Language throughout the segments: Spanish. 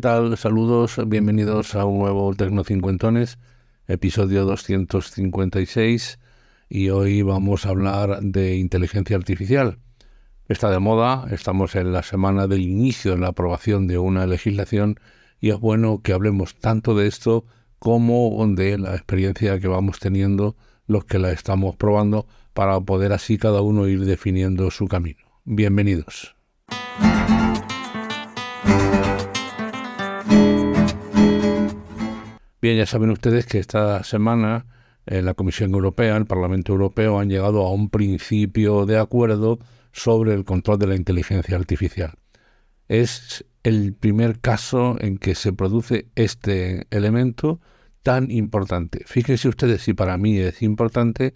¿Qué tal? Saludos, bienvenidos a un nuevo Tecnocincuentones, episodio 256 y hoy vamos a hablar de inteligencia artificial. Está de moda, estamos en la semana del inicio de la aprobación de una legislación y es bueno que hablemos tanto de esto como de la experiencia que vamos teniendo los que la estamos probando para poder así cada uno ir definiendo su camino. Bienvenidos. Bien, ya saben ustedes que esta semana eh, la Comisión Europea, el Parlamento Europeo han llegado a un principio de acuerdo sobre el control de la inteligencia artificial. Es el primer caso en que se produce este elemento tan importante. Fíjense ustedes si para mí es importante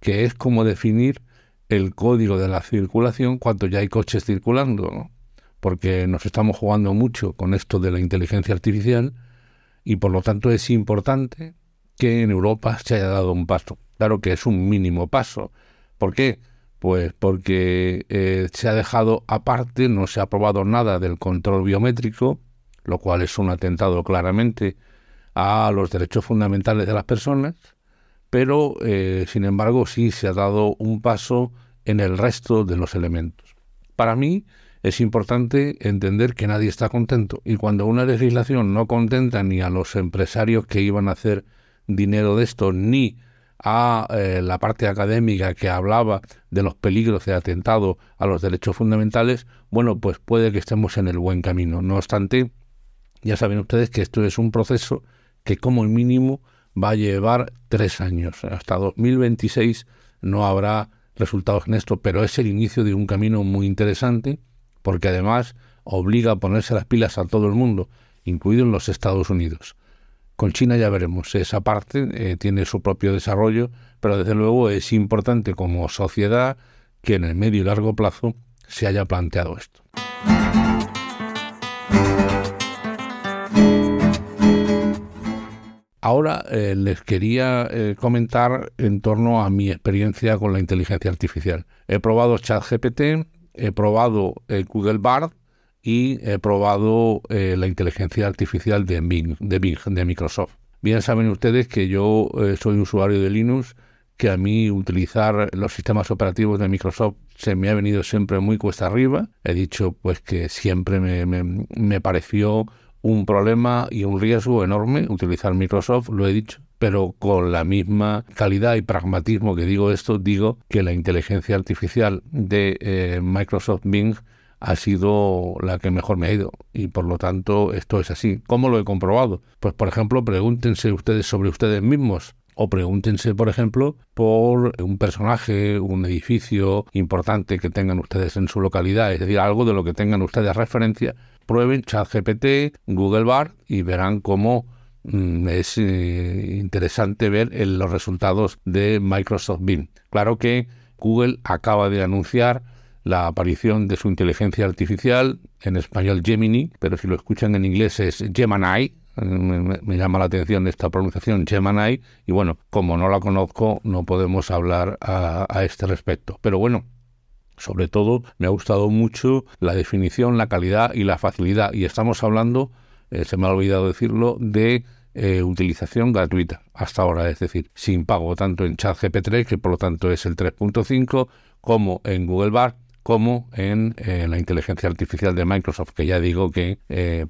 que es como definir el código de la circulación cuando ya hay coches circulando, porque nos estamos jugando mucho con esto de la inteligencia artificial y por lo tanto es importante que en Europa se haya dado un paso. Claro que es un mínimo paso. ¿Por qué? Pues porque eh, se ha dejado aparte, no se ha aprobado nada del control biométrico, lo cual es un atentado claramente a los derechos fundamentales de las personas, pero eh, sin embargo sí se ha dado un paso en el resto de los elementos. Para mí, es importante entender que nadie está contento y cuando una legislación no contenta ni a los empresarios que iban a hacer dinero de esto, ni a eh, la parte académica que hablaba de los peligros de atentado a los derechos fundamentales, bueno, pues puede que estemos en el buen camino. No obstante, ya saben ustedes que esto es un proceso que como mínimo va a llevar tres años. Hasta 2026 no habrá resultados en esto, pero es el inicio de un camino muy interesante porque además obliga a ponerse las pilas a todo el mundo, incluidos los Estados Unidos. Con China ya veremos, esa parte eh, tiene su propio desarrollo, pero desde luego es importante como sociedad que en el medio y largo plazo se haya planteado esto. Ahora eh, les quería eh, comentar en torno a mi experiencia con la inteligencia artificial. He probado ChatGPT, he probado el Google Bard y he probado eh, la inteligencia artificial de Bing, de Microsoft. Bien saben ustedes que yo eh, soy usuario de Linux, que a mí utilizar los sistemas operativos de Microsoft se me ha venido siempre muy cuesta arriba. He dicho pues que siempre me, me, me pareció un problema y un riesgo enorme utilizar Microsoft, lo he dicho, pero con la misma calidad y pragmatismo que digo esto, digo que la inteligencia artificial de eh, Microsoft Bing ha sido la que mejor me ha ido y por lo tanto esto es así. ¿Cómo lo he comprobado? Pues por ejemplo, pregúntense ustedes sobre ustedes mismos o pregúntense, por ejemplo, por un personaje, un edificio importante que tengan ustedes en su localidad, es decir, algo de lo que tengan ustedes referencia. Prueben ChatGPT, Google Bar y verán cómo Mm, es eh, interesante ver los resultados de Microsoft Bing. Claro que Google acaba de anunciar la aparición de su inteligencia artificial, en español Gemini, pero si lo escuchan en inglés es Gemini, me, llama la atención esta pronunciación Gemini, y bueno, como no la conozco, no podemos hablar a, a este respecto. Pero bueno, sobre todo me ha gustado mucho la definición, la calidad y la facilidad, y estamos hablando eh, se me ha olvidado decirlo, de eh, utilización gratuita hasta ahora, es decir, sin pago tanto en ChatGPT, que por lo tanto es el 3.5, como en Google Bar, como en eh, la inteligencia artificial de Microsoft, que ya digo que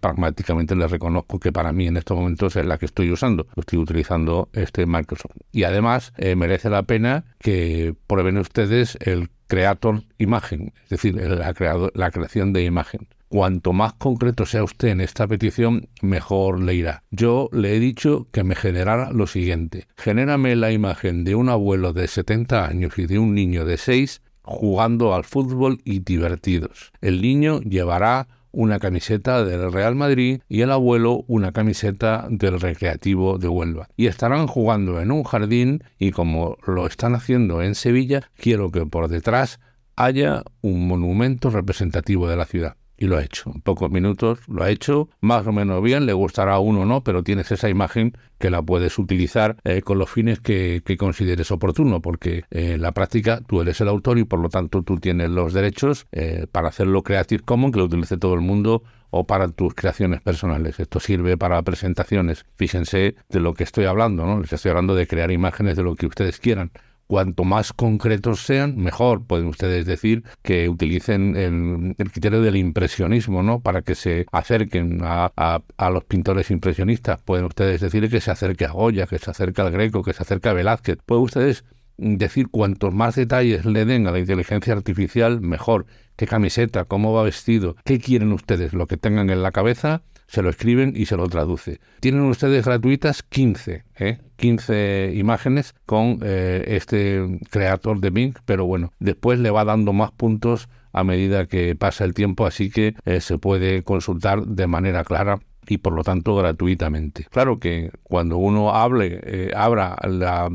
pragmáticamente les reconozco que para mí en estos momentos es la que estoy usando. Estoy utilizando este Microsoft. Y además merece la pena que prueben ustedes el Creator Imagen, es decir, la, la creación de imagen. Cuanto más concreto sea usted en esta petición, mejor le irá. Yo le he dicho que me generara lo siguiente. Genérame la imagen de un abuelo de 70 años y de un niño de 6 jugando al fútbol y divertidos. El niño llevará una camiseta del Real Madrid y el abuelo una camiseta del Recreativo de Huelva. Y estarán jugando en un jardín y como lo están haciendo en Sevilla, quiero que por detrás haya un monumento representativo de la ciudad y lo ha hecho. En pocos minutos lo ha hecho, más o menos bien, le gustará a uno o no, pero tienes esa imagen que la puedes utilizar eh, con los fines que, consideres oportuno, porque eh, en la práctica tú eres el autor y por lo tanto tú tienes los derechos eh, para hacerlo Creative Commons, que lo utilice todo el mundo o para tus creaciones personales. Esto sirve para presentaciones. Fíjense de lo que estoy hablando, ¿no? Les estoy hablando de crear imágenes de lo que ustedes quieran Cuanto más concretos sean, mejor. Pueden ustedes decir que utilicen el, criterio del impresionismo, ¿no? Para que se acerquen a, los pintores impresionistas. Pueden ustedes decir que se acerque a Goya, que se acerque al Greco, que se acerque a Velázquez. Pueden ustedes decir cuantos más detalles le den a la inteligencia artificial, mejor. ¿Qué camiseta? ¿Cómo va vestido? ¿Qué quieren ustedes? Lo que tengan en la cabeza se lo escriben y se lo traduce. Tienen ustedes gratuitas 15, ¿eh? 15 imágenes con eh, este creador de Bing, pero bueno, después le va dando más puntos a medida que pasa el tiempo, así que eh, se puede consultar de manera clara y por lo tanto gratuitamente. Claro que cuando uno hable, eh, abra la,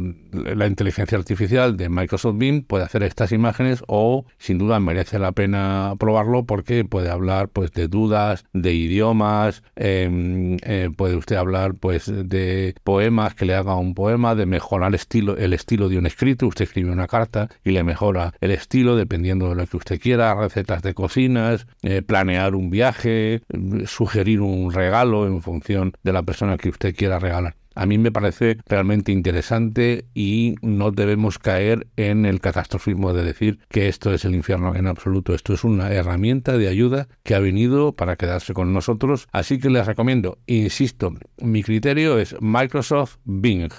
inteligencia artificial de Microsoft Bing, puede hacer estas imágenes o sin duda merece la pena probarlo porque puede hablar pues de dudas, de idiomas, em, eh, puede usted hablar pues de poemas, que le haga un poema, de mejorar estilo, el estilo de un escrito, usted escribe una carta y le mejora el estilo dependiendo de lo que usted quiera, recetas de cocinas, eh, planear un viaje, sugerir un regalo, en función de la persona que usted quiera regalar. A mí me parece realmente interesante y no debemos caer en el catastrofismo de decir que esto es el infierno en absoluto. Esto es una herramienta de ayuda que ha venido para quedarse con nosotros. Así que les recomiendo, insisto, mi criterio es Microsoft Bing.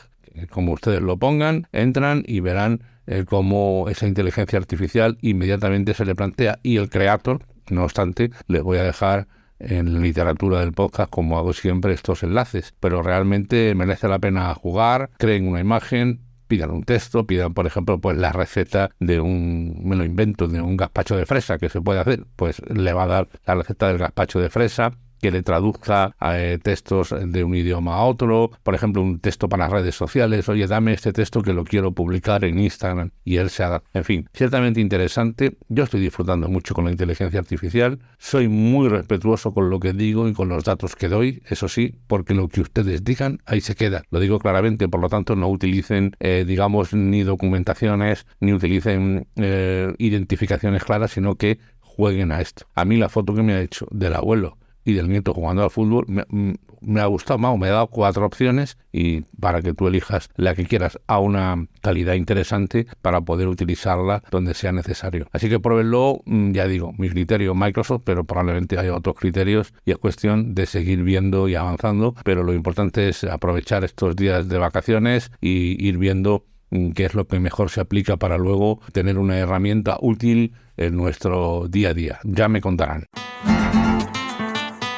Como ustedes lo pongan, entran y verán eh, cómo esa inteligencia artificial inmediatamente se le plantea y el creator, no obstante, les voy a dejar en literatura del podcast, como hago siempre, estos enlaces. Pero realmente merece la pena jugar, creen una imagen, pidan un texto, pidan, por ejemplo, pues la receta de un, me lo invento, de un gazpacho de fresa que se puede hacer, pues le va a dar la receta del gazpacho de fresa que le traduzca eh, textos de un idioma a otro, por ejemplo, un texto para redes sociales, oye, dame este texto que lo quiero publicar en Instagram y él se haga. En fin, ciertamente interesante. Yo estoy disfrutando mucho con la inteligencia artificial, soy muy respetuoso con lo que digo y con los datos que doy, eso sí, porque lo que ustedes digan, ahí se queda. Lo digo claramente, por lo tanto, no utilicen, eh, digamos, ni documentaciones, ni utilicen eh, identificaciones claras, sino que jueguen a esto. A mí la foto que me ha hecho del abuelo y del nieto jugando al fútbol, mm, me, ha gustado más, me ha dado cuatro opciones y para que tú elijas la que quieras a una calidad interesante para poder utilizarla donde sea necesario. Así que pruébenlo, mm, ya digo, mi criterio Microsoft, pero probablemente haya otros criterios y es cuestión de seguir viendo y avanzando, pero lo importante es aprovechar estos días de vacaciones y ir viendo mm, qué es lo que mejor se aplica para luego tener una herramienta útil en nuestro día a día. Ya me contarán.